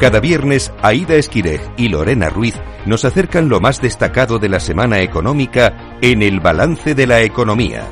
Cada viernes, Aida Esquirej y Lorena Ruiz nos acercan lo más destacado de la semana económica en el balance de la economía.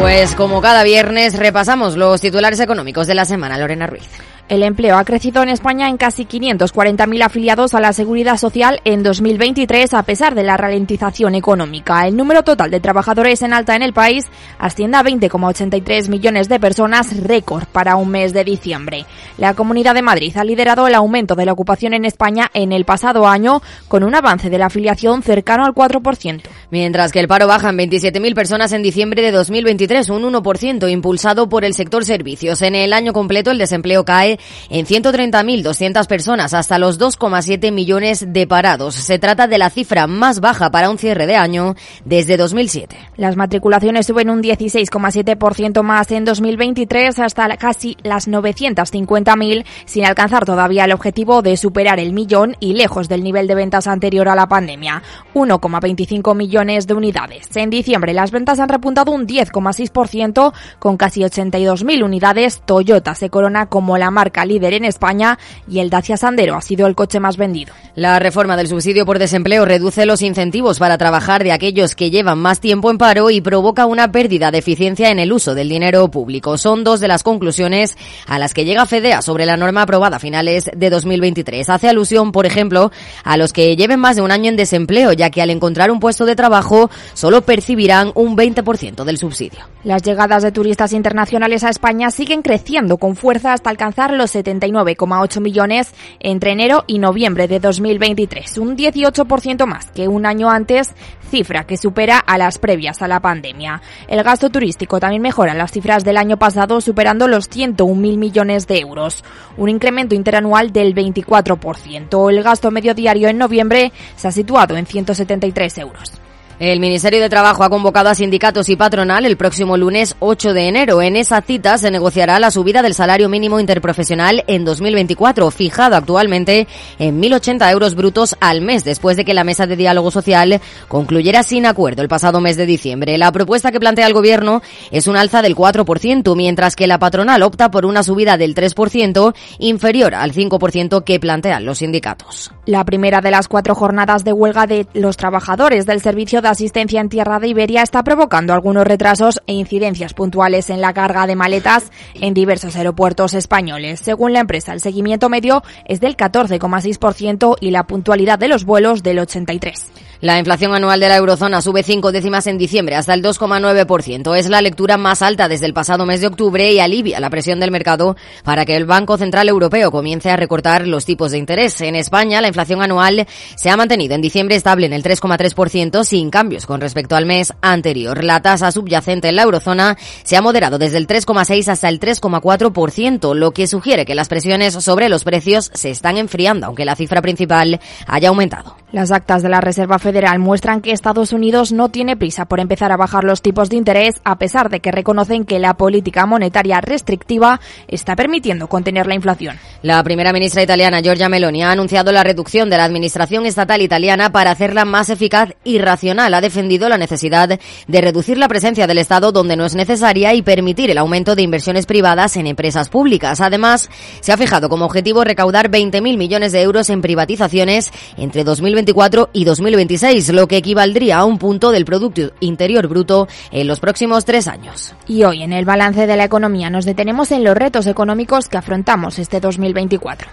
Pues como cada viernes repasamos los titulares económicos de la semana, Lorena Ruiz. El empleo ha crecido en España en casi 540.000 afiliados a la seguridad social en 2023 a pesar de la ralentización económica. El número total de trabajadores en alta en el país asciende a 20,83 millones de personas, récord para un mes de diciembre. La Comunidad de Madrid ha liderado el aumento de la ocupación en España en el pasado año con un avance de la afiliación cercano al 4%. Mientras que el paro baja en 27.000 personas en diciembre de 2023, un 1% impulsado por el sector servicios. En el año completo el desempleo cae en 130.200 personas hasta los 2,7 millones de parados. Se trata de la cifra más baja para un cierre de año desde 2007. Las matriculaciones suben un 16,7% más en 2023 hasta casi las 950.000 sin alcanzar todavía el objetivo de superar el millón y lejos del nivel de ventas anterior a la pandemia, 1,25 millones de unidades. En diciembre las ventas han repuntado un 10,6% con casi 82.000 unidades. Toyota se corona como la marca líder en España y el Dacia Sandero ha sido el coche más vendido. La reforma del subsidio por desempleo reduce los incentivos para trabajar de aquellos que llevan más tiempo en paro y provoca una pérdida de eficiencia en el uso del dinero público. Son dos de las conclusiones a las que llega FEDEA sobre la norma aprobada a finales de 2023. Hace alusión, por ejemplo, a los que lleven más de un año en desempleo, ya que al encontrar un puesto de trabajo solo percibirán un 20% del subsidio. Las llegadas de turistas internacionales a España siguen creciendo con fuerza hasta alcanzar los 79,8 millones entre enero y noviembre de 2023, un 18% más que un año antes, cifra que supera a las previas a la pandemia. El gasto turístico también mejora las cifras del año pasado, superando los 101.000 millones de euros, un incremento interanual del 24%. El gasto medio diario en noviembre se ha situado en 173 euros. El Ministerio de Trabajo ha convocado a sindicatos y patronal el próximo lunes 8 de enero. En esa cita se negociará la subida del salario mínimo interprofesional en 2024, fijado actualmente en 1.080 euros brutos al mes, después de que la mesa de diálogo social concluyera sin acuerdo el pasado mes de diciembre. La propuesta que plantea el Gobierno es un alza del 4%, mientras que la patronal opta por una subida del 3%, inferior al 5% que plantean los sindicatos. La primera de las cuatro jornadas de huelga de los trabajadores del servicio asistencia en tierra de Iberia está provocando algunos retrasos e incidencias puntuales en la carga de maletas en diversos aeropuertos españoles. Según la empresa, el seguimiento medio es del 14,6% y la puntualidad de los vuelos del 83%. La inflación anual de la eurozona sube cinco décimas en diciembre hasta el 2,9%. Es la lectura más alta desde el pasado mes de octubre y alivia la presión del mercado para que el Banco Central Europeo comience a recortar los tipos de interés. En España, la inflación anual se ha mantenido en diciembre estable en el 3,3% sin cambios con respecto al mes anterior. La tasa subyacente en la eurozona se ha moderado desde el 3,6 hasta el 3,4%, lo que sugiere que las presiones sobre los precios se están enfriando, aunque la cifra principal haya aumentado. Las actas de la Reserva Federal muestran que Estados Unidos no tiene prisa por empezar a bajar los tipos de interés, a pesar de que reconocen que la política monetaria restrictiva está permitiendo contener la inflación. La primera ministra italiana, Giorgia Meloni, ha anunciado la reducción de la administración estatal italiana para hacerla más eficaz y racional. Ha defendido la necesidad de reducir la presencia del Estado donde no es necesaria y permitir el aumento de inversiones privadas en empresas públicas. Además, se ha fijado como objetivo recaudar 20.000 millones de euros en privatizaciones entre 2024 y 2025 lo que equivaldría a un punto del Producto Interior Bruto en los próximos tres años. Y hoy en el balance de la economía nos detenemos en los retos económicos que afrontamos este 2024.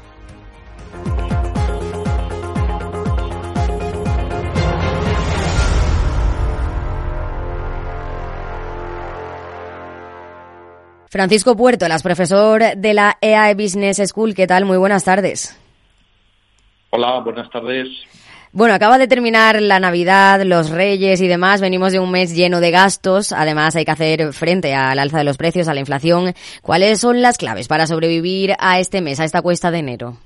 Francisco Puerto, las profesor de la EAE Business School, ¿qué tal? Muy buenas tardes. Hola, buenas tardes. Bueno, acaba de terminar la Navidad, los Reyes y demás. Venimos de un mes lleno de gastos. Además, hay que hacer frente al alza de los precios, a la inflación. ¿Cuáles son las claves para sobrevivir a este mes, a esta cuesta de enero?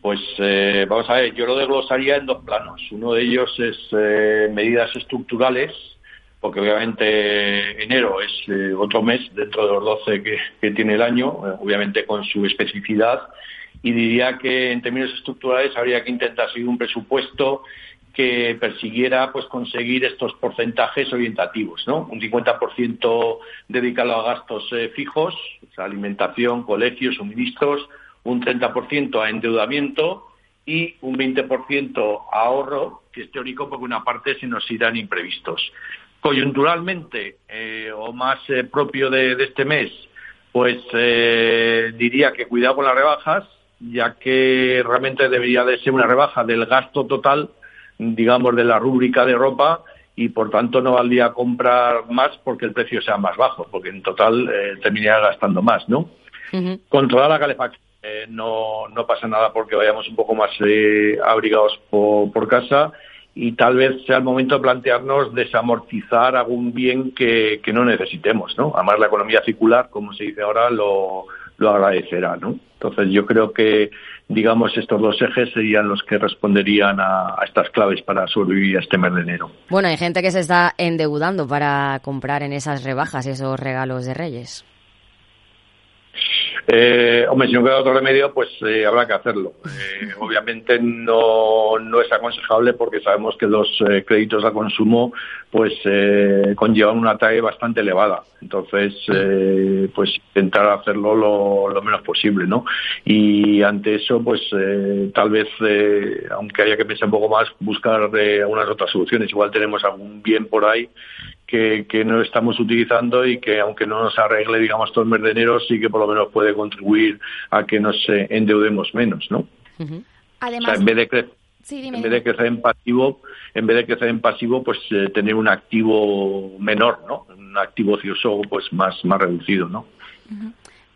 Pues eh, vamos a ver, yo lo desglosaría en dos planos. Uno de ellos es eh, medidas estructurales, porque obviamente enero es eh, otro mes dentro de los 12 que, que tiene el año, obviamente con su especificidad y diría que en términos estructurales habría que intentar seguir un presupuesto que persiguiera pues conseguir estos porcentajes orientativos, ¿no? Un 50% dedicado a gastos eh, fijos, alimentación, colegios, suministros, un 30% a endeudamiento y un 20% a ahorro, que es teórico porque una parte se nos irán imprevistos. Coyunturalmente, eh, o más eh, propio de, este mes, pues diría que cuidado con las rebajas, ya que realmente debería de ser una rebaja del gasto total digamos, de la rúbrica de ropa y por tanto no valdría comprar más porque el precio sea más bajo, porque en total eh, terminaría gastando más, ¿no? Controlar la calefacción. Eh, no, no pasa nada porque vayamos un poco más eh, abrigados por, casa y tal vez sea el momento de plantearnos desamortizar algún bien que, que no necesitemos, ¿no? Además la economía circular, como se dice ahora, lo, lo agradecerá, ¿no? Entonces yo creo que, digamos, estos dos ejes serían los que responderían a, estas claves para sobrevivir a este mes de enero. Bueno, hay gente que se está endeudando para comprar en esas rebajas esos regalos de Reyes. Eh, hombre, si no queda otro remedio, pues eh, habrá que hacerlo. Eh, obviamente no, no es aconsejable porque sabemos que los eh, créditos a consumo pues conllevan una talla bastante elevada. Entonces, pues intentar hacerlo lo, menos posible, ¿no? Y ante eso, pues tal vez, aunque haya que pensar un poco más, buscar algunas otras soluciones. Igual tenemos algún bien por ahí que, no estamos utilizando y que aunque no nos arregle, digamos, todo el mes de enero, sí que por lo menos puede contribuir a que nos endeudemos menos, ¿no? Además, en vez de crecer, en vez de crecer en pasivo, en vez de crecer en pasivo, pues eh, tener un activo menor, ¿no? Un activo ocioso, pues más más reducido, ¿no?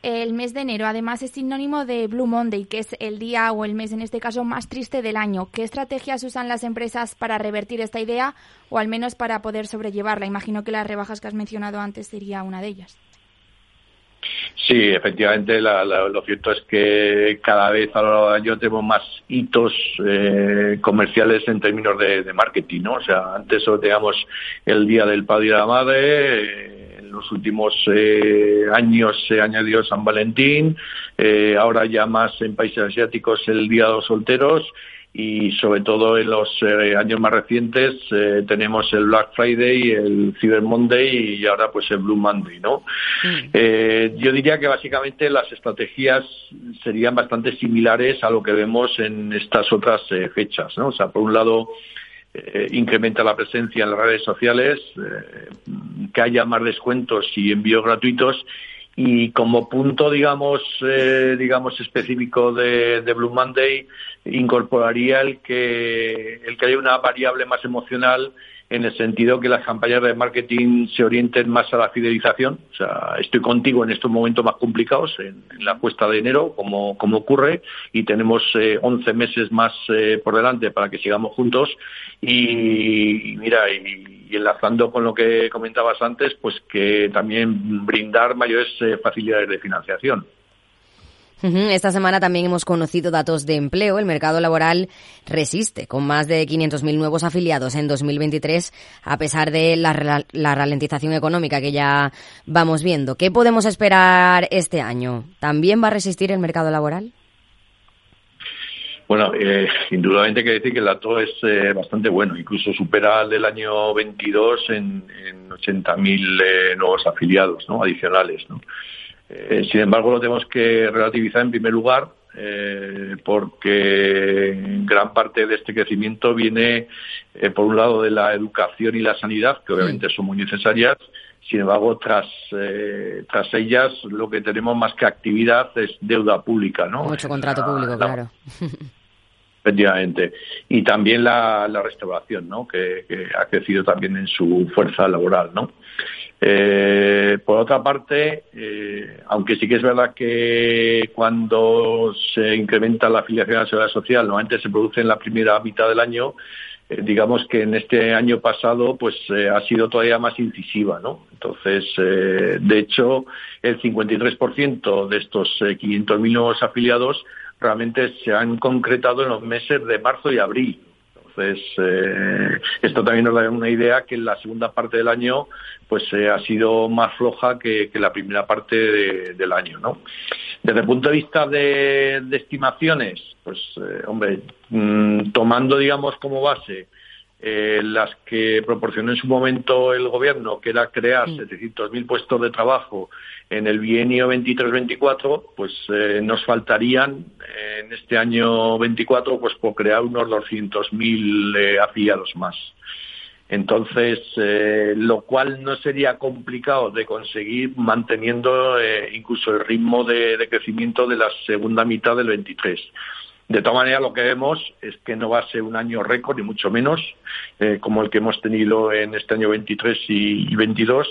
El mes de enero, además, es sinónimo de Blue Monday, que es el día o el mes, en este caso, más triste del año. ¿Qué estrategias usan las empresas para revertir esta idea o al menos para poder sobrellevarla? Imagino que las rebajas que has mencionado antes sería una de ellas. Sí, efectivamente, lo cierto es que cada vez a lo largo del año tenemos más hitos eh, comerciales en términos de, marketing, ¿no? O sea, antes solo teníamos el Día del Padre y la Madre, en los últimos eh, años se añadió San Valentín, eh, ahora ya más en países asiáticos el Día de los Solteros y sobre todo en los eh, años más recientes tenemos el Black Friday, el Cyber Monday y ahora pues el Blue Monday, ¿no? yo diría que básicamente las estrategias serían bastante similares a lo que vemos en estas otras fechas, ¿no? O sea, por un lado eh, incrementa la presencia en las redes sociales, eh, que haya más descuentos y envíos gratuitos. Y como punto digamos eh, digamos específico de, de, Blue Monday incorporaría el que el que haya una variable más emocional en el sentido que las campañas de marketing se orienten más a la fidelización. O sea, estoy contigo en estos momentos más complicados, en, la cuesta de enero, como, como ocurre, y tenemos eh, 11 meses más eh, por delante para que sigamos juntos. Y, mira, y, enlazando con lo que comentabas antes, pues que también brindar mayores eh, facilidades de financiación. Esta semana también hemos conocido datos de empleo. El mercado laboral resiste, con más de 500.000 nuevos afiliados en 2023, a pesar de la, la, ralentización económica que ya vamos viendo. ¿Qué podemos esperar este año? ¿También va a resistir el mercado laboral? Bueno, eh, indudablemente hay que decir que el dato es eh, bastante bueno, incluso supera el del año 22 en, en 80.000 eh, nuevos afiliados ¿no? adicionales. ¿no? Eh, sin embargo, lo tenemos que relativizar en primer lugar eh, porque gran parte de este crecimiento viene, eh, por un lado, de la educación y la sanidad, que obviamente son muy necesarias. Sin embargo, tras, tras ellas, lo que tenemos más que actividad es deuda pública, ¿no? Mucho contrato público, claro. Efectivamente. Y también la, restauración, ¿no? Que, que, ha crecido también en su fuerza laboral, ¿no? Eh, por otra parte, eh, aunque sí que es verdad que cuando se incrementa la afiliación a la seguridad social, normalmente se produce en la primera mitad del año, eh, digamos que en este año pasado pues ha sido todavía más incisiva, ¿no? Entonces, de hecho, el 53% de estos 500.000 nuevos afiliados realmente se han concretado en los meses de marzo y abril. Entonces, eh, esto también nos da una idea que la segunda parte del año pues eh, ha sido más floja que, la primera parte del año, ¿no? Desde el punto de vista de, estimaciones, pues, eh, hombre, mm, tomando, digamos, como base eh, las que proporcionó en su momento el gobierno, que era crear 700.000 puestos de trabajo en el bienio 23-24, pues eh, nos faltarían en este año 24 pues por crear unos 200.000 eh, afiliados más. Entonces, eh, lo cual no sería complicado de conseguir manteniendo eh, incluso el ritmo de, de, crecimiento de la segunda mitad del 23. De todas maneras, lo que vemos es que no va a ser un año récord, ni mucho menos, eh, como el que hemos tenido en este año 23 y, y 22,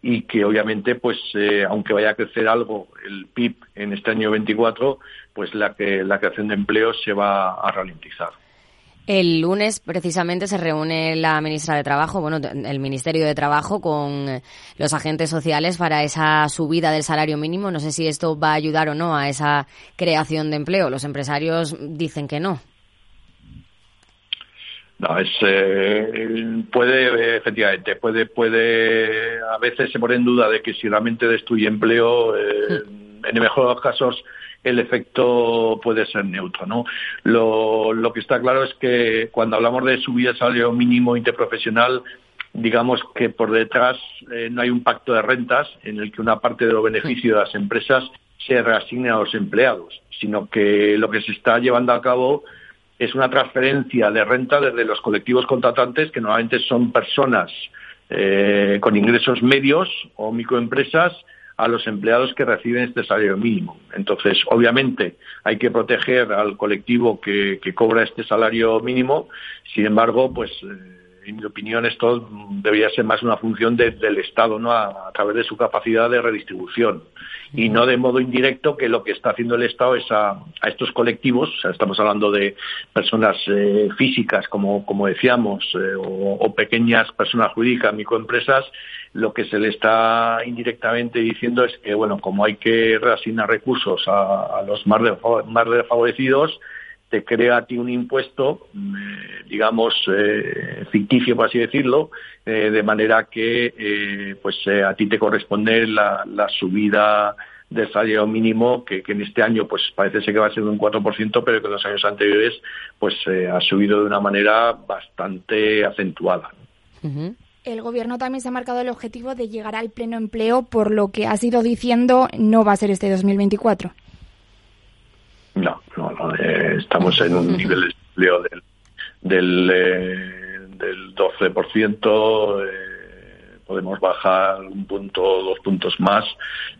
y que obviamente, pues, eh, aunque vaya a crecer algo el PIB en este año 24, pues la, que, la creación de empleo se va a ralentizar. El lunes precisamente se reúne la ministra de Trabajo, bueno, el Ministerio de Trabajo con los agentes sociales para esa subida del salario mínimo. No sé si esto va a ayudar o no a esa creación de empleo. Los empresarios dicen que no. No, es eh, puede efectivamente puede puede a veces se pone en duda de que si realmente destruye empleo eh, en el mejor de los casos el efecto puede ser neutro. ¿no? Lo, que está claro es que cuando hablamos de subida de salario mínimo interprofesional, digamos que por detrás eh, no hay un pacto de rentas en el que una parte de los beneficios de las empresas se reasigne a los empleados, sino que lo que se está llevando a cabo es una transferencia de renta desde los colectivos contratantes, que normalmente son personas eh, con ingresos medios o microempresas, a los empleados que reciben este salario mínimo. Entonces, obviamente, hay que proteger al colectivo que, que cobra este salario mínimo. Sin embargo, pues, eh, en mi opinión, esto debería ser más una función de, del Estado, ¿no? A, través de su capacidad de redistribución. Y no de modo indirecto que lo que está haciendo el Estado es a, estos colectivos, o sea, estamos hablando de personas eh, físicas, como, como decíamos, eh, o, pequeñas personas jurídicas, microempresas, lo que se le está indirectamente diciendo es que, bueno, como hay que reasignar recursos a, a los más, de, más desfavorecidos, te crea a ti un impuesto, eh, digamos, eh, ficticio, por así decirlo, eh, de manera que eh, pues eh, a ti te corresponde la, la subida del salario mínimo, que, que, en este año pues parece ser que va a ser de un 4%, pero que en los años anteriores pues ha subido de una manera bastante acentuada. Uh -huh. El Gobierno también se ha marcado el objetivo de llegar al pleno empleo, por lo que ha sido diciendo no va a ser este 2024. No, no, no eh, estamos en un nivel de empleo del, del, eh, del 12%. Eh, podemos bajar un punto o dos puntos más.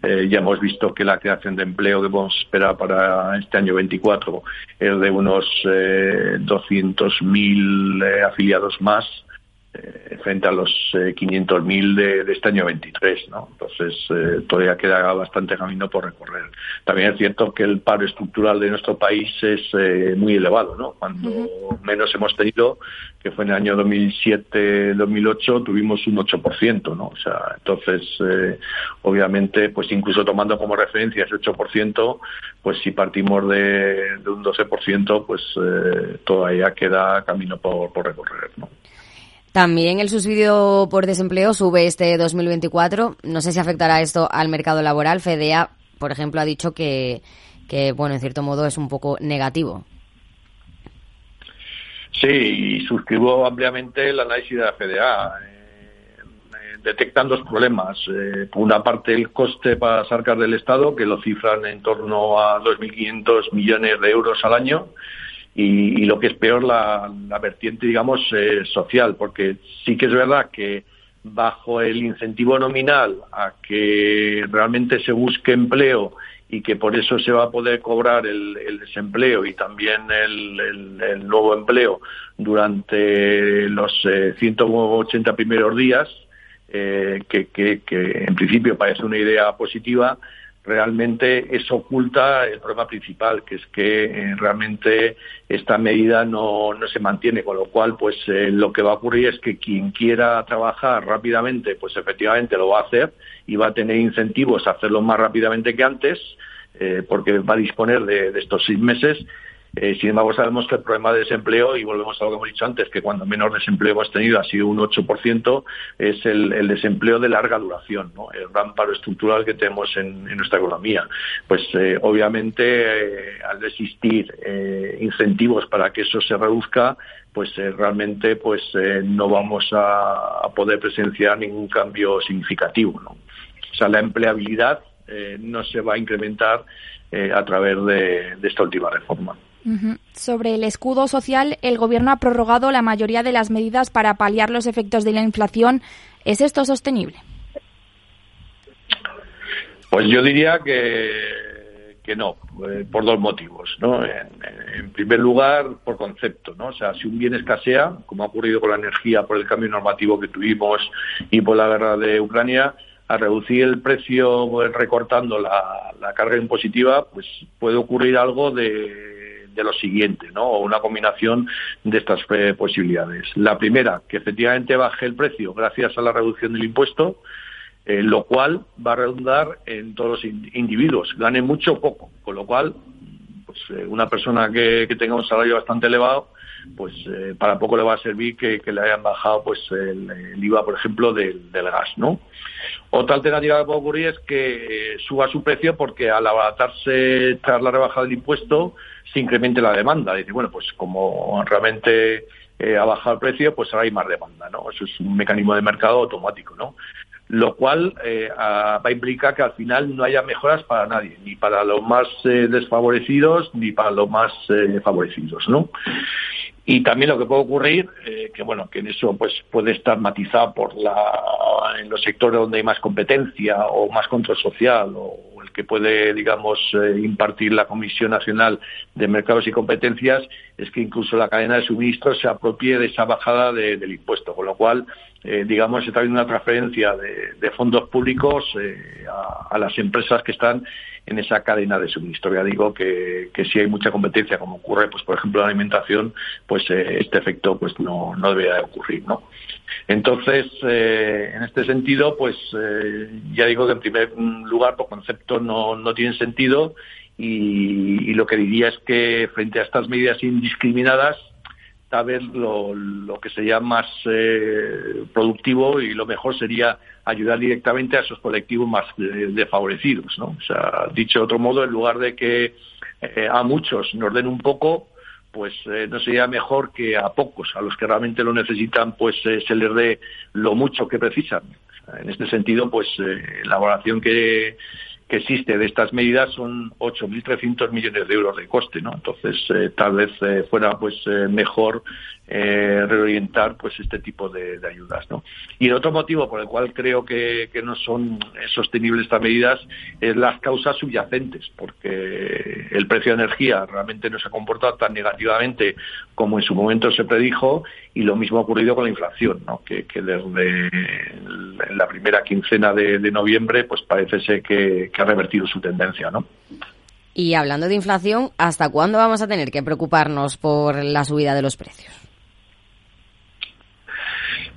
Eh, ya hemos visto que la creación de empleo que a esperar para este año 24 es de unos eh, 200.000 eh, afiliados más eh, frente a los eh, 500.000 de, de, este año 23, ¿no? Entonces eh, todavía queda bastante camino por recorrer. También es cierto que el paro estructural de nuestro país es eh, muy elevado, ¿no? Cuando uh -huh. menos hemos tenido, que fue en el año 2007-2008, tuvimos un 8%, ¿no? O sea, entonces, eh, obviamente, pues incluso tomando como referencia ese 8%, pues si partimos de, de un 12%, pues eh, todavía queda camino por, por recorrer, ¿no? También el subsidio por desempleo sube este 2024. No sé si afectará esto al mercado laboral. FEDEA, por ejemplo, ha dicho que, bueno, en cierto modo es un poco negativo. Sí, y suscribo ampliamente el análisis de la FEDEA. Eh, detectan dos problemas. Eh, por una parte, el coste para las arcas del Estado, que lo cifran en torno a 2.500 millones de euros al año y, y, lo que es peor la, la vertiente digamos eh, social porque sí que es verdad que bajo el incentivo nominal a que realmente se busque empleo y que por eso se va a poder cobrar el, el desempleo y también el, el, el, nuevo empleo durante los eh, 180 primeros días, eh, que, que, que en principio parece una idea positiva, realmente eso oculta el problema principal, que es que eh, realmente esta medida no, no, se mantiene, con lo cual pues eh, lo que va a ocurrir es que quien quiera trabajar rápidamente, pues efectivamente lo va a hacer y va a tener incentivos a hacerlo más rápidamente que antes, eh, porque va a disponer de, de estos seis meses Eh, sin embargo, sabemos que el problema de desempleo, y volvemos a lo que hemos dicho antes, que cuando menor desempleo hemos tenido ha sido un 8%, es el, desempleo de larga duración, ¿no? el gran estructural que tenemos en, nuestra economía. Pues eh, obviamente, eh, al existir incentivos para que eso se reduzca, pues realmente pues no vamos a, poder presenciar ningún cambio significativo. ¿no? O sea, la empleabilidad no se va a incrementar a través de esta última reforma. Sobre el escudo social, el Gobierno ha prorrogado la mayoría de las medidas para paliar los efectos de la inflación. ¿Es esto sostenible? Pues yo diría que, que no, eh, por dos motivos. ¿no? En, primer lugar, por concepto. ¿no? O sea, si un bien escasea, como ha ocurrido con la energía por el cambio normativo que tuvimos y por la guerra de Ucrania, a reducir el precio pues, recortando la, la carga impositiva, pues puede ocurrir algo de de lo siguiente, ¿no? O una combinación de estas eh, posibilidades. La primera, que efectivamente baje el precio gracias a la reducción del impuesto, eh, lo cual va a redundar en todos los individuos, gane mucho o poco, con lo cual pues, eh, una persona que, tenga un salario bastante elevado, pues para poco le va a servir que, le hayan bajado pues el, IVA, por ejemplo, del, gas, ¿no? Otra alternativa que puede ocurrir es que suba su precio porque al abaratarse tras la rebaja del impuesto, se incremente la demanda. Dice, bueno, pues como realmente eh, ha bajado el precio, pues ahora hay más demanda, ¿no? Eso es un mecanismo de mercado automático, ¿no? Lo cual eh, va a implicar que al final no haya mejoras para nadie, ni para los más eh, desfavorecidos ni para los más favorecidos, ¿no? Y también lo que puede ocurrir, que bueno, que en eso pues puede estar matizado por la en los sectores donde hay más competencia o más control social o que puede, digamos, eh, impartir la Comisión Nacional de Mercados y Competencias es que incluso la cadena de suministro se apropie de esa bajada del impuesto, con lo cual, eh, digamos, está habiendo una transferencia de, fondos públicos eh, a, las empresas que están en esa cadena de suministro. Ya digo que, si hay mucha competencia, como ocurre, pues por ejemplo, en la alimentación, pues este efecto pues no, no debería de ocurrir, ¿no? Entonces, eh, en este sentido, pues eh, ya digo que en primer lugar, por concepto, no, no tienen sentido y, lo que diría es que frente a estas medidas indiscriminadas, vez lo, lo que sería más eh, productivo y lo mejor sería ayudar directamente a esos colectivos más desfavorecidos. ¿no? O sea, dicho de otro modo, en lugar de que a muchos nos den un poco, pues eh, no sería mejor que a pocos, a los que realmente lo necesitan, pues eh, se les dé lo mucho que precisan. En este sentido, pues eh, la evaluación que, que existe de estas medidas son 8.300 millones de euros de coste, ¿no? Entonces, tal vez fuera pues mejor eh, reorientar pues este tipo de, ayudas ¿no? y el otro motivo por el cual creo que, no son sostenibles estas medidas es las causas subyacentes porque el precio de energía realmente no se ha comportado tan negativamente como en su momento se predijo y lo mismo ha ocurrido con la inflación ¿no? que, desde la primera quincena de, noviembre pues parece ser que, que ha revertido su tendencia ¿no? Y hablando de inflación, ¿hasta cuándo vamos a tener que preocuparnos por la subida de los precios?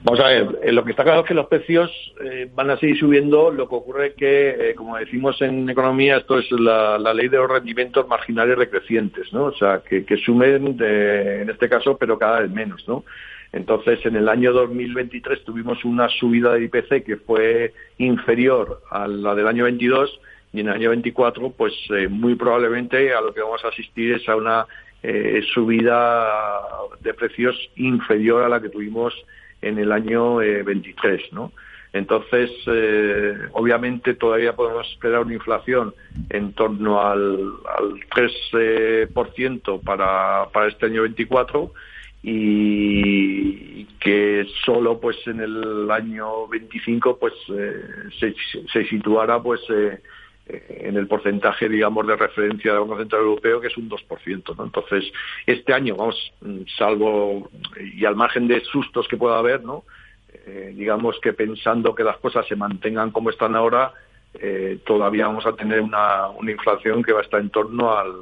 Vamos a ver, eh, lo que está claro es que los precios eh, van a seguir subiendo. Lo que ocurre es que, eh, como decimos en economía, esto es la, ley de los rendimientos marginales decrecientes, ¿no? O sea, que, sumen, en este caso, pero cada vez menos, ¿no? Entonces, en el año 2023 tuvimos una subida de IPC que fue inferior a la del año 22 y en el año 24, pues muy probablemente a lo que vamos a asistir es a una subida de precios inferior a la que tuvimos en el año 23, eh, ¿no? Entonces, eh, obviamente todavía podemos esperar una inflación en torno al, al 3% para, para este año 24 y que solo pues en el año 25 pues eh, se, se, situara pues en el porcentaje, digamos, de referencia del Banco Central Europeo, que es un 2%. ¿no? Entonces, este año, vamos, salvo y al margen de sustos que pueda haber, ¿no? Eh, digamos que pensando que las cosas se mantengan como están ahora, eh, todavía vamos a tener una, una inflación que va a estar en torno al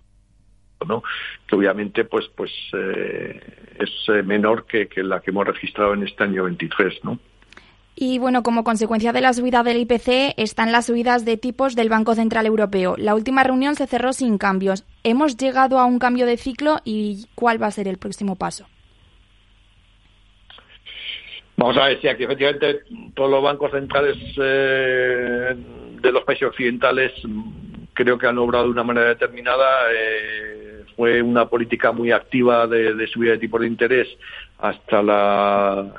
¿no? que obviamente pues pues eh, es menor que, que la que hemos registrado en este año 23, ¿no? Y bueno, como consecuencia de la subida del IPC están las subidas de tipos del Banco Central Europeo. La última reunión se cerró sin cambios. ¿Hemos llegado a un cambio de ciclo y cuál va a ser el próximo paso? Vamos a ver si aquí efectivamente todos los bancos centrales eh, de los países occidentales creo que han obrado de una manera determinada. Eh, fue una política muy activa de, subida de tipo de interés hasta la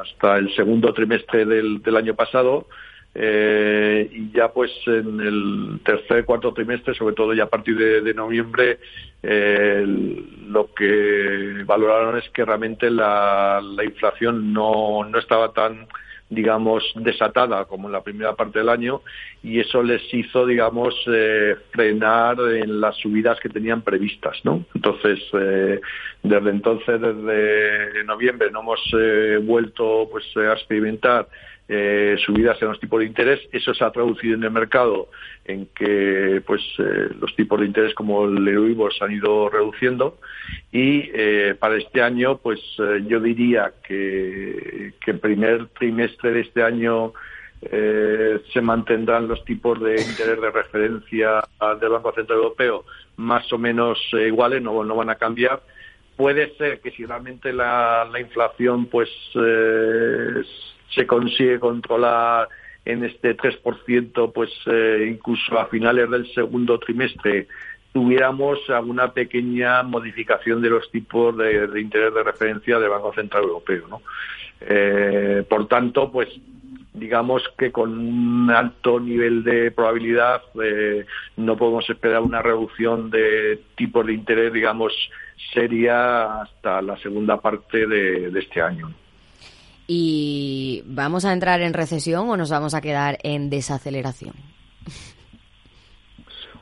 hasta el segundo trimestre del, del año pasado. Eh, y ya pues en el tercer cuarto trimestre, sobre todo ya a partir de, noviembre, eh, lo que valoraron es que realmente la, la inflación no, no estaba tan digamos, desatada como en la primera parte del año y eso les hizo, digamos, eh, frenar en las subidas que tenían previstas, ¿no? Entonces, eh, desde entonces, desde noviembre, no hemos eh, vuelto pues a experimentar eh, subidas en los tipos de interés. Eso se ha traducido en el mercado en que pues eh, los tipos de interés como el Euribor se han ido reduciendo y eh, para este año pues yo diría que, que el primer trimestre de este año se mantendrán los tipos de interés de referencia del Banco Central Europeo más o menos iguales, no, no van a cambiar. Puede ser que si realmente la, la inflación pues se consigue controlar en este 3%, pues eh, incluso a finales del segundo trimestre tuviéramos alguna pequeña modificación de los tipos de, interés de referencia del Banco Central Europeo. ¿no? Eh, por tanto, pues digamos que con un alto nivel de probabilidad eh, no podemos esperar una reducción de tipos de interés, digamos, seria hasta la segunda parte de este año. ¿Y vamos a entrar en recesión o nos vamos a quedar en desaceleración?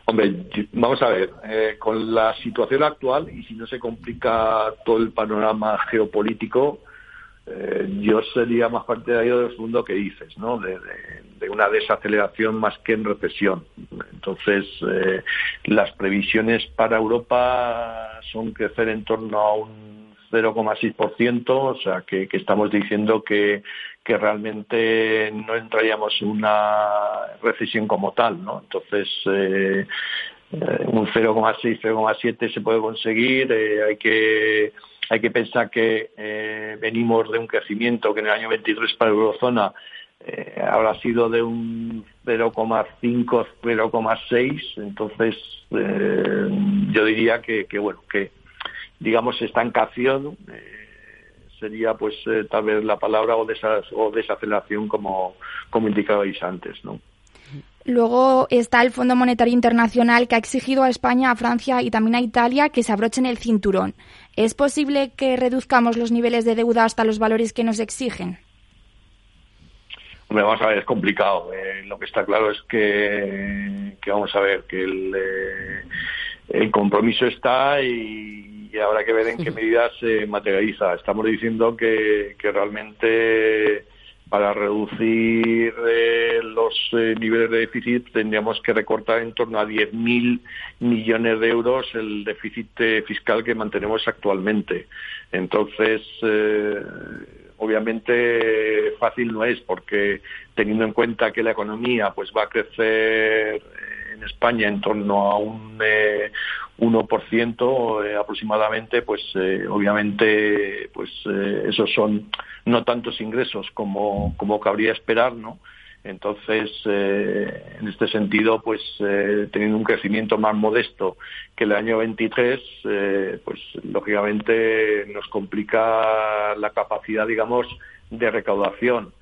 Hombre, vamos a ver, eh, con la situación actual y si no se complica todo el panorama geopolítico, eh, yo sería más partidario del segundo que dices, ¿no? De, una desaceleración más que en recesión. Entonces, eh, las previsiones para Europa son crecer en torno a un 0,6%, o sea que, estamos diciendo que, que realmente no entraríamos en una recesión como tal, ¿no? Entonces, eh, eh un 0,6, 0,7 se puede conseguir, eh, hay que hay que pensar que eh, venimos de un crecimiento que en el año 23 para la eurozona eh, habrá sido de un 0,5, 0,6, entonces eh, yo diría que, que bueno que digamos, estancación eh, sería pues eh, tal vez la palabra o, o desaceleración como, como indicabais antes, ¿no? Luego está el Fondo Monetario Internacional que ha exigido a España, a Francia y también a Italia que se abrochen el cinturón. ¿Es posible que reduzcamos los niveles de deuda hasta los valores que nos exigen? Hombre, vamos a ver, es complicado. Eh, lo que está claro es que, que vamos a ver, que el, el compromiso está y, y habrá que ver en qué medida se materializa. Estamos diciendo que, realmente para reducir eh, los eh, niveles de déficit tendríamos que recortar en torno a 10.000 millones de euros el déficit eh, fiscal que mantenemos actualmente. Entonces, obviamente fácil no es porque teniendo en cuenta que la economía pues va a crecer en España en torno a un eh, 1% eh, aproximadamente, pues eh, obviamente pues eh, esos son no tantos ingresos como, como cabría esperar, ¿no? Entonces, eh, en este sentido, pues teniendo un crecimiento más modesto que el año 23, pues lógicamente nos complica la capacidad, digamos, de recaudación.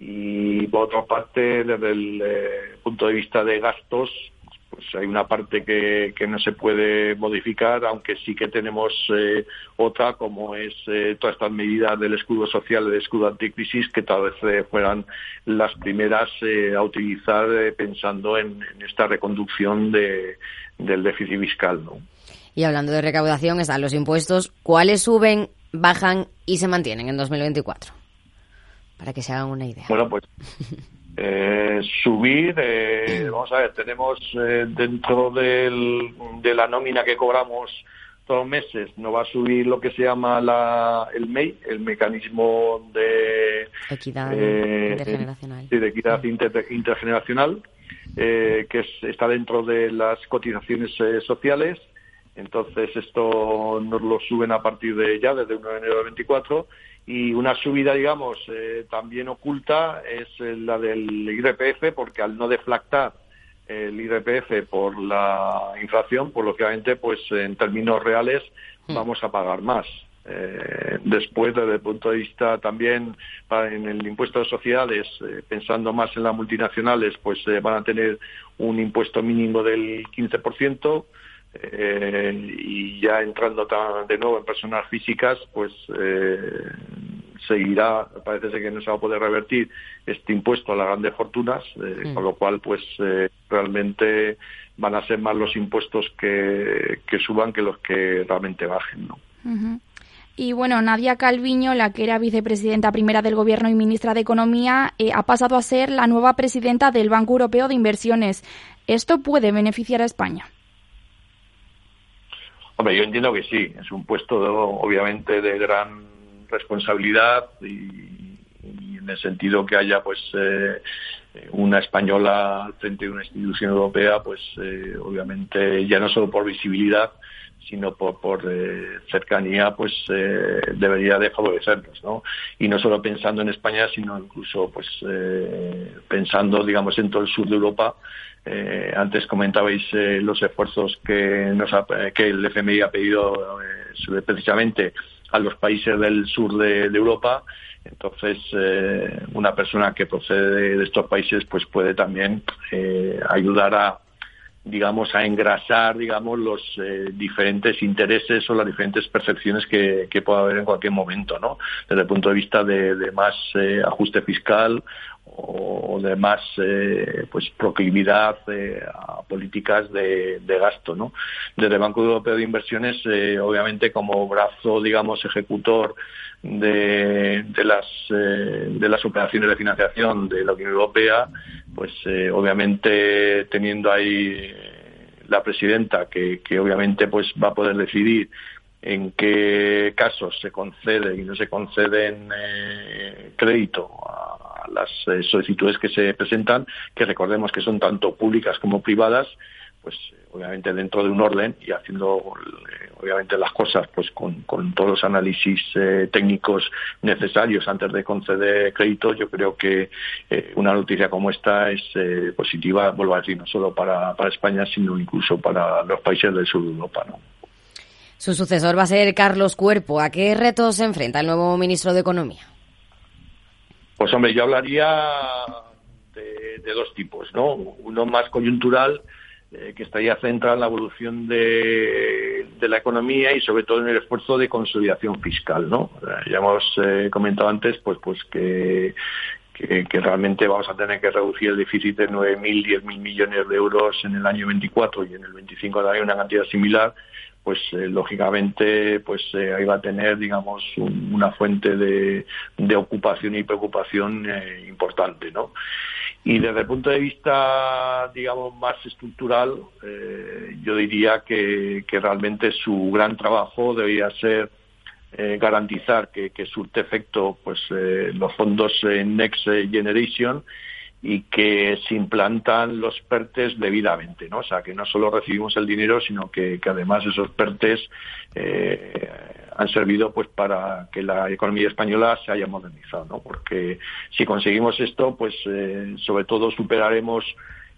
Y por otra parte, desde el punto de vista de gastos, pues hay una parte que, que no se puede modificar, aunque sí que tenemos eh, otra, como es eh, todas estas medidas del escudo social, del escudo anticrisis, que tal vez eh, fueran las primeras a utilizar pensando en, esta reconducción de, del déficit fiscal. ¿no? Y hablando de recaudación, están los impuestos. ¿Cuáles suben, bajan y se mantienen en 2024? Para que se hagan una idea. Bueno, pues eh, subir, eh, vamos a ver, tenemos eh, dentro del, de la nómina que cobramos todos los meses, nos va a subir lo que se llama la, el MEI, el mecanismo de equidad intergeneracional. de equidad intergeneracional. eh, que está dentro de las cotizaciones eh, sociales. Entonces, esto nos lo suben a partir de ya, desde 1 de enero del 24. Y una subida, digamos, eh, también oculta es la del IRPF, porque al no deflactar el IRPF por la inflación, pues lógicamente, pues en términos reales hmm. vamos a pagar más. Eh, después, desde el punto de vista también en el impuesto de sociedades, eh, pensando más en las multinacionales, pues eh, van a tener un impuesto mínimo del 15%. Y ya entrando de nuevo en personas físicas, pues seguirá, parece ser que no se va a poder revertir este impuesto a las grandes fortunas, mm. con lo cual, pues realmente van a ser más los impuestos que, suban que los que realmente bajen, ¿no? Y bueno, Nadia Calviño, la que era vicepresidenta primera del Gobierno y ministra de Economía, eh, ha pasado a ser la nueva presidenta del Banco Europeo de Inversiones. ¿Esto puede beneficiar a España? Hombre, yo entiendo que sí. Es un puesto, obviamente, de gran responsabilidad y, en el sentido que haya, pues, eh, una española frente a una institución europea, pues, eh, obviamente, ya no solo por visibilidad, sino por, por eh, cercanía, pues eh, debería de favorecerlos, ¿no? Y no solo pensando en España, sino incluso, pues, eh, pensando, digamos, en todo el sur de Europa. Antes comentabais los esfuerzos que, nos que el FMI ha pedido precisamente a los países del sur de, de Europa. Entonces, una persona que procede de estos países, pues puede también ayudar a digamos, a engrasar, digamos, los eh, diferentes intereses o las diferentes percepciones que, que, pueda haber en cualquier momento, ¿no? Desde el punto de vista de, más eh, ajuste fiscal o de más eh, pues proclividad a políticas de, de, gasto, ¿no? Desde el Banco Europeo de Inversiones, obviamente, como brazo, digamos, ejecutor de, de, las, de las operaciones de financiación de la Unión Europea, pues eh, obviamente teniendo ahí la presidenta que, que, obviamente pues va a poder decidir en qué casos se concede y no se conceden eh, crédito a las eh, solicitudes que se presentan, que recordemos que son tanto públicas como privadas, pues obviamente dentro de un orden y haciendo eh, obviamente las cosas pues con, todos los análisis eh, técnicos necesarios antes de conceder crédito yo creo que eh, una noticia como esta es positiva vuelvo a decir no solo para, para España sino incluso para los países del sur de Europa ¿no? Su sucesor va a ser Carlos Cuerpo. ¿A qué retos se enfrenta el nuevo ministro de Economía? Pues hombre, yo hablaría de, de dos tipos, ¿no? Uno más coyuntural, eh, que estaría centrada en la evolución de, la economía y sobre todo en el esfuerzo de consolidación fiscal, ¿no? Eh, ya hemos eh, comentado antes, pues, pues que, realmente vamos a tener que reducir el déficit de 9.000, 10.000 millones de euros en el año 24 y en el 25 hay una cantidad similar, pues lógicamente pues ahí va a tener digamos una fuente de, de, ocupación y preocupación importante no y desde el punto de vista, digamos, más estructural, eh, yo diría que, realmente su gran trabajo debería ser eh, garantizar que, que, surte efecto pues, eh, los fondos Next Generation y que se implantan los PERTES debidamente, ¿no? O sea, que no solo recibimos el dinero, sino que, además esos PERTES eh, han servido pues para que la economía española se haya modernizado, ¿no? Porque si conseguimos esto, pues eh, sobre todo superaremos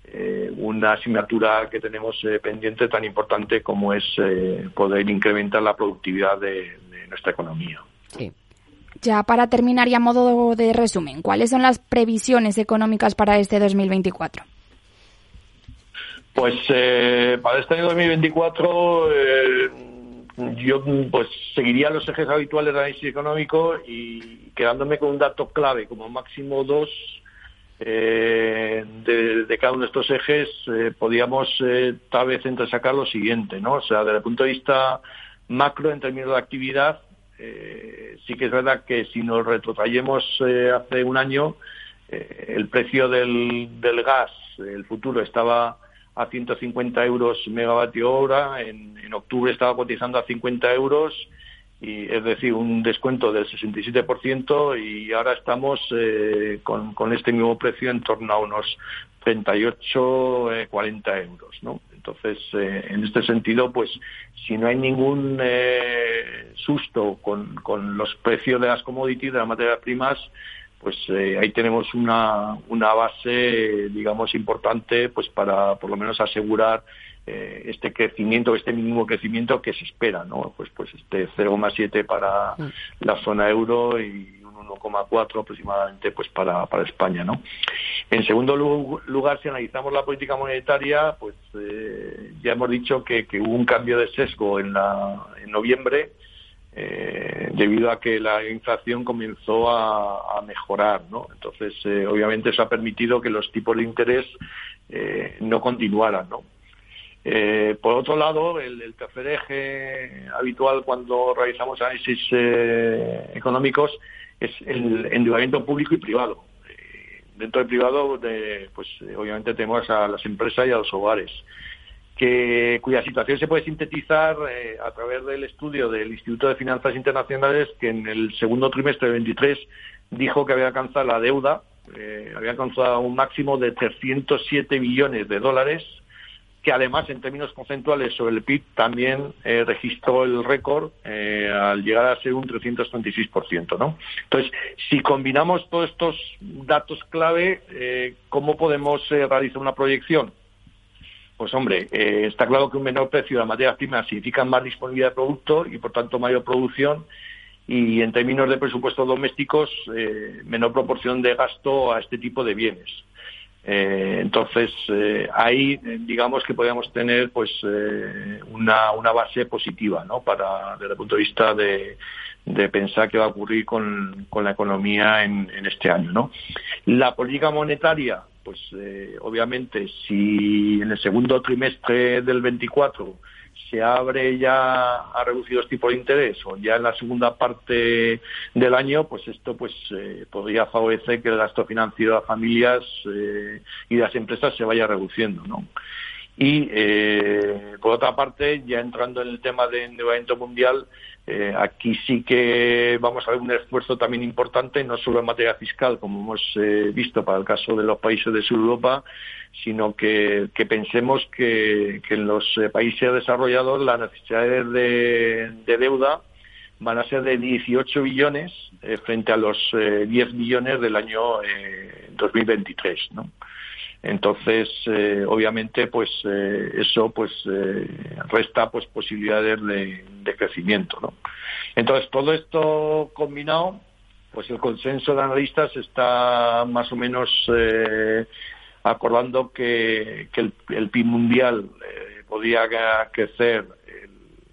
eh, una asignatura que tenemos pendiente tan importante como es poder incrementar la productividad de, de nuestra economía. Sí. Ya para terminar y a modo de resumen, ¿cuáles son las previsiones económicas para este 2024? Pues eh, para este año 2024 eh, yo pues seguiría los ejes habituales de análisis económico y quedándome con un dato clave, como máximo dos eh, de, cada uno de estos ejes, podríamos tal vez sacar lo siguiente, ¿no? O sea, desde el punto de vista macro en términos de actividad, eh, sí que es verdad que si nos retrotraemos eh, hace un año, eh, el precio del, gas, el futuro, estaba a 150 euros megavatio hora, en, octubre estaba cotizando a 50 euros, y, es decir, un descuento del 67%, y ahora estamos con, con, este mismo precio en torno a unos 38, 40 euros, ¿no? Entonces, en este sentido, pues si no hay ningún susto con, con los precios de las commodities, de las materias primas, pues eh, ahí tenemos una, una base, digamos, importante, pues para por lo menos asegurar eh, este crecimiento, este mínimo crecimiento que se espera, ¿no? Pues, pues este 0,7 para mm. la zona euro y un 1,4 aproximadamente, pues para, para España, ¿no? En segundo lugar, si analizamos la política monetaria, pues eh, ya hemos dicho que, que hubo un cambio de sesgo en, la, en noviembre eh, debido a que la inflación comenzó a, mejorar, ¿no? Entonces, eh, obviamente, eso ha permitido que los tipos de interés eh, no continuaran, ¿no? por otro lado, el, tercer eje habitual cuando realizamos análisis económicos es el endeudamiento público y privado. dentro del privado, pues obviamente tenemos a las empresas y a los hogares que, cuya situación se puede sintetizar eh, a través del estudio del Instituto de Finanzas Internacionales, que en el segundo trimestre de 23 dijo que había alcanzado la deuda, eh, había alcanzado un máximo de 307 billones de dólares, que además en términos conceptuales sobre el PIB también eh, registró el récord al llegar a ser un 336%. ¿no? Entonces, si combinamos todos estos datos clave, ¿cómo podemos realizar una proyección? Pues hombre, eh, está claro que un menor precio de las materias primas significa más disponibilidad de producto y por tanto mayor producción y en términos de presupuestos domésticos eh, menor proporción de gasto a este tipo de bienes. Eh, entonces ahí digamos que podríamos tener pues una, una, base positiva ¿no? para desde el punto de vista de, de pensar qué va a ocurrir con, con la economía en, en, este año. ¿no? La política monetaria pues eh, obviamente si en el segundo trimestre del 24 se abre ya a reducidos tipos de interés o ya en la segunda parte del año, pues esto pues eh, podría favorecer que el gasto financiero de las familias eh, y de las empresas se vaya reduciendo, ¿no? Y por otra parte, ya entrando en el tema de endeudamiento mundial, eh, aquí sí que vamos a ver un esfuerzo también importante, no solo en materia fiscal, como hemos eh, visto para el caso de los países de Sur Europa, sino que, pensemos que, en los eh, países desarrollados las necesidades de, deuda van a ser de 18 billones frente a los 10 billones del año 2023, ¿no? Entonces, eh, obviamente, pues eh, eso pues eh, resta pues posibilidades de, crecimiento, ¿no? Entonces, todo esto combinado, pues el consenso de analistas está más o menos acordando que, el, PIB mundial podría crecer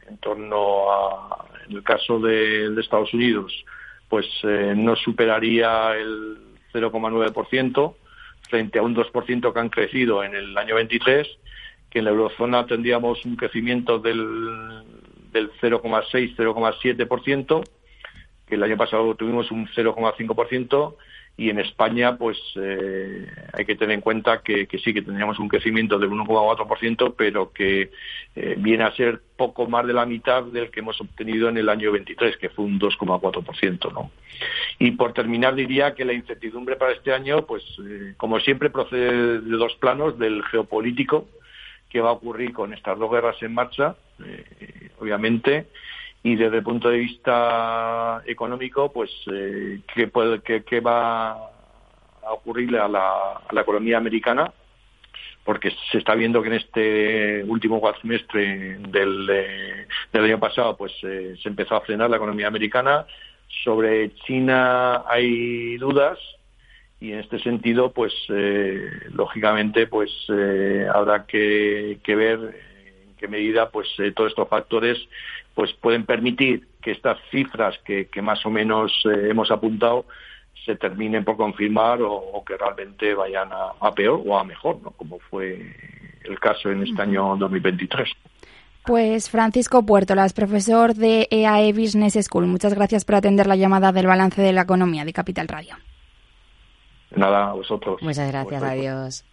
en torno a, en el caso de, de Estados Unidos, pues no superaría el 0,9%, frente a un 2% que han crecido en el año 23, que en la eurozona tendríamos un crecimiento del, del 0,6-0,7%, que el año pasado tuvimos un 0,5%, y en España pues eh, hay que tener en cuenta que, sí que tendríamos un crecimiento del 1,4% pero que eh, viene a ser poco más de la mitad del que hemos obtenido en el año 23 que fue un 2,4% no y por terminar diría que la incertidumbre para este año pues eh, como siempre procede de dos planos del geopolítico que va a ocurrir con estas dos guerras en marcha obviamente y desde el punto de vista económico, pues, eh, ¿qué, puede, qué, va a ocurrirle a la, a la economía americana? Porque se está viendo que en este último cuatrimestre del, eh, del año pasado, pues, eh, se empezó a frenar la economía americana. Sobre China hay dudas y en este sentido, pues, eh, lógicamente, pues, habrá que, que ver en qué medida, pues, todos estos factores pues pueden permitir que estas cifras que, más o menos eh, hemos apuntado se terminen por confirmar o, que realmente vayan a, peor o a mejor, ¿no? como fue el caso en este año 2023. Pues Francisco Puertolas, profesor de EAE Business School, muchas gracias por atender la llamada del balance de la economía de Capital Radio. Nada, a vosotros. Muchas gracias, adiós.